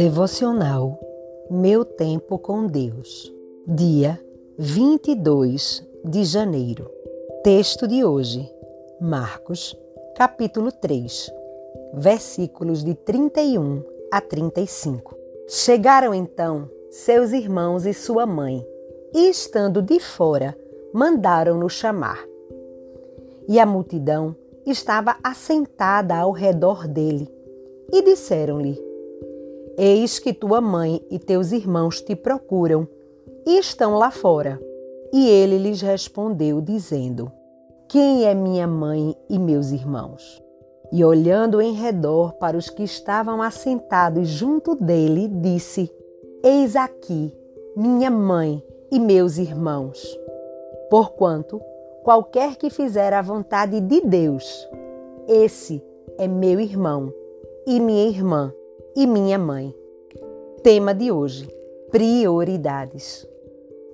Devocional Meu Tempo com Deus, dia 22 de janeiro. Texto de hoje, Marcos, capítulo 3, versículos de 31 a 35. Chegaram então seus irmãos e sua mãe, e estando de fora, mandaram-no chamar. E a multidão estava assentada ao redor dele, e disseram-lhe: Eis que tua mãe e teus irmãos te procuram e estão lá fora. E ele lhes respondeu, dizendo: Quem é minha mãe e meus irmãos? E olhando em redor para os que estavam assentados junto dele, disse: Eis aqui minha mãe e meus irmãos. Porquanto, qualquer que fizer a vontade de Deus, esse é meu irmão e minha irmã e minha mãe. Tema de hoje: prioridades.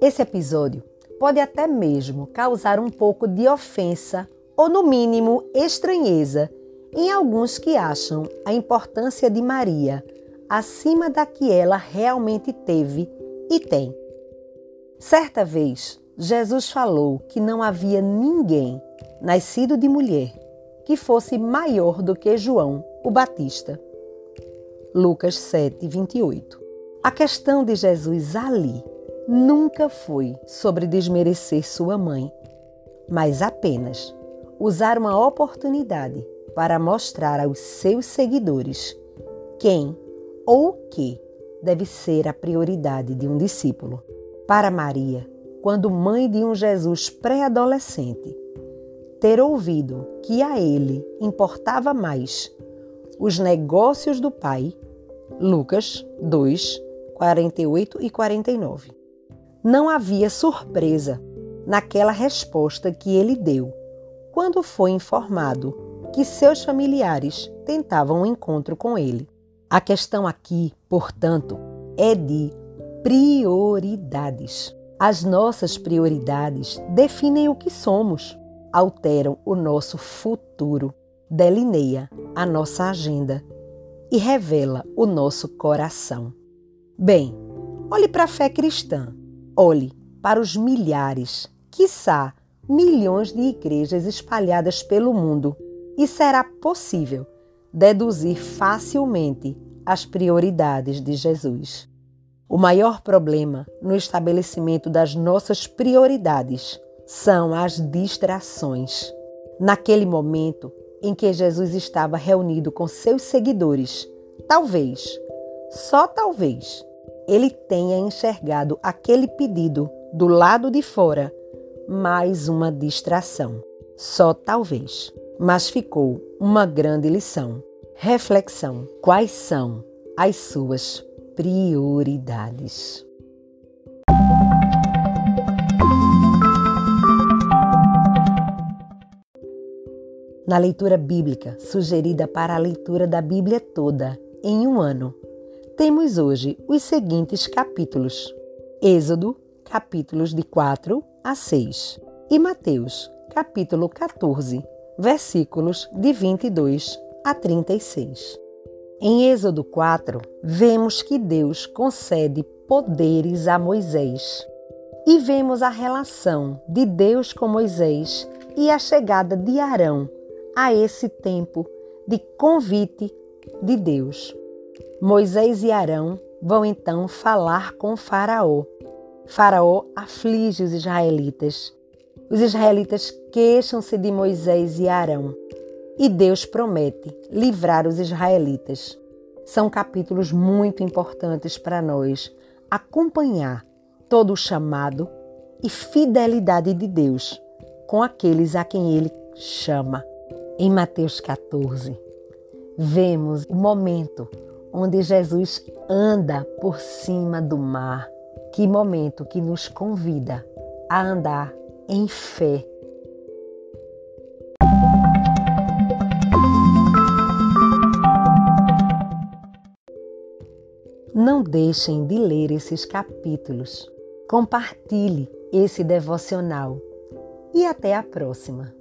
Esse episódio pode até mesmo causar um pouco de ofensa ou, no mínimo, estranheza em alguns que acham a importância de Maria acima da que ela realmente teve e tem. Certa vez, Jesus falou que não havia ninguém nascido de mulher que fosse maior do que João, o Batista. Lucas 7, 28. A questão de Jesus ali nunca foi sobre desmerecer sua mãe, mas apenas usar uma oportunidade para mostrar aos seus seguidores quem ou o que deve ser a prioridade de um discípulo. Para Maria, quando mãe de um Jesus pré-adolescente, ter ouvido que a ele importava mais os negócios do pai Lucas 2, 48 e 49. Não havia surpresa naquela resposta que ele deu quando foi informado que seus familiares tentavam um encontro com ele. A questão aqui, portanto, é de prioridades. As nossas prioridades definem o que somos, alteram o nosso futuro, delineia a nossa agenda e revela o nosso coração. Bem, olhe para a fé cristã, olhe para os milhares, quiçá milhões de igrejas espalhadas pelo mundo e será possível deduzir facilmente as prioridades de Jesus. O maior problema no estabelecimento das nossas prioridades são as distrações. Naquele momento, em que Jesus estava reunido com seus seguidores, talvez, só talvez, ele tenha enxergado aquele pedido do lado de fora mais uma distração. Só talvez. Mas ficou uma grande lição. Reflexão: quais são as suas prioridades? Na leitura bíblica sugerida para a leitura da Bíblia toda em um ano. Temos hoje os seguintes capítulos: Êxodo, capítulos de 4 a 6, e Mateus, capítulo 14, versículos de 22 a 36. Em Êxodo 4, vemos que Deus concede poderes a Moisés. E vemos a relação de Deus com Moisés e a chegada de Arão a esse tempo de convite de Deus. Moisés e Arão vão então falar com Faraó. Faraó aflige os israelitas. Os israelitas queixam-se de Moisés e Arão e Deus promete livrar os israelitas. São capítulos muito importantes para nós acompanhar todo o chamado e fidelidade de Deus com aqueles a quem Ele chama. Em Mateus 14, vemos o momento onde Jesus anda por cima do mar. Que momento que nos convida a andar em fé. Não deixem de ler esses capítulos. Compartilhe esse devocional e até a próxima.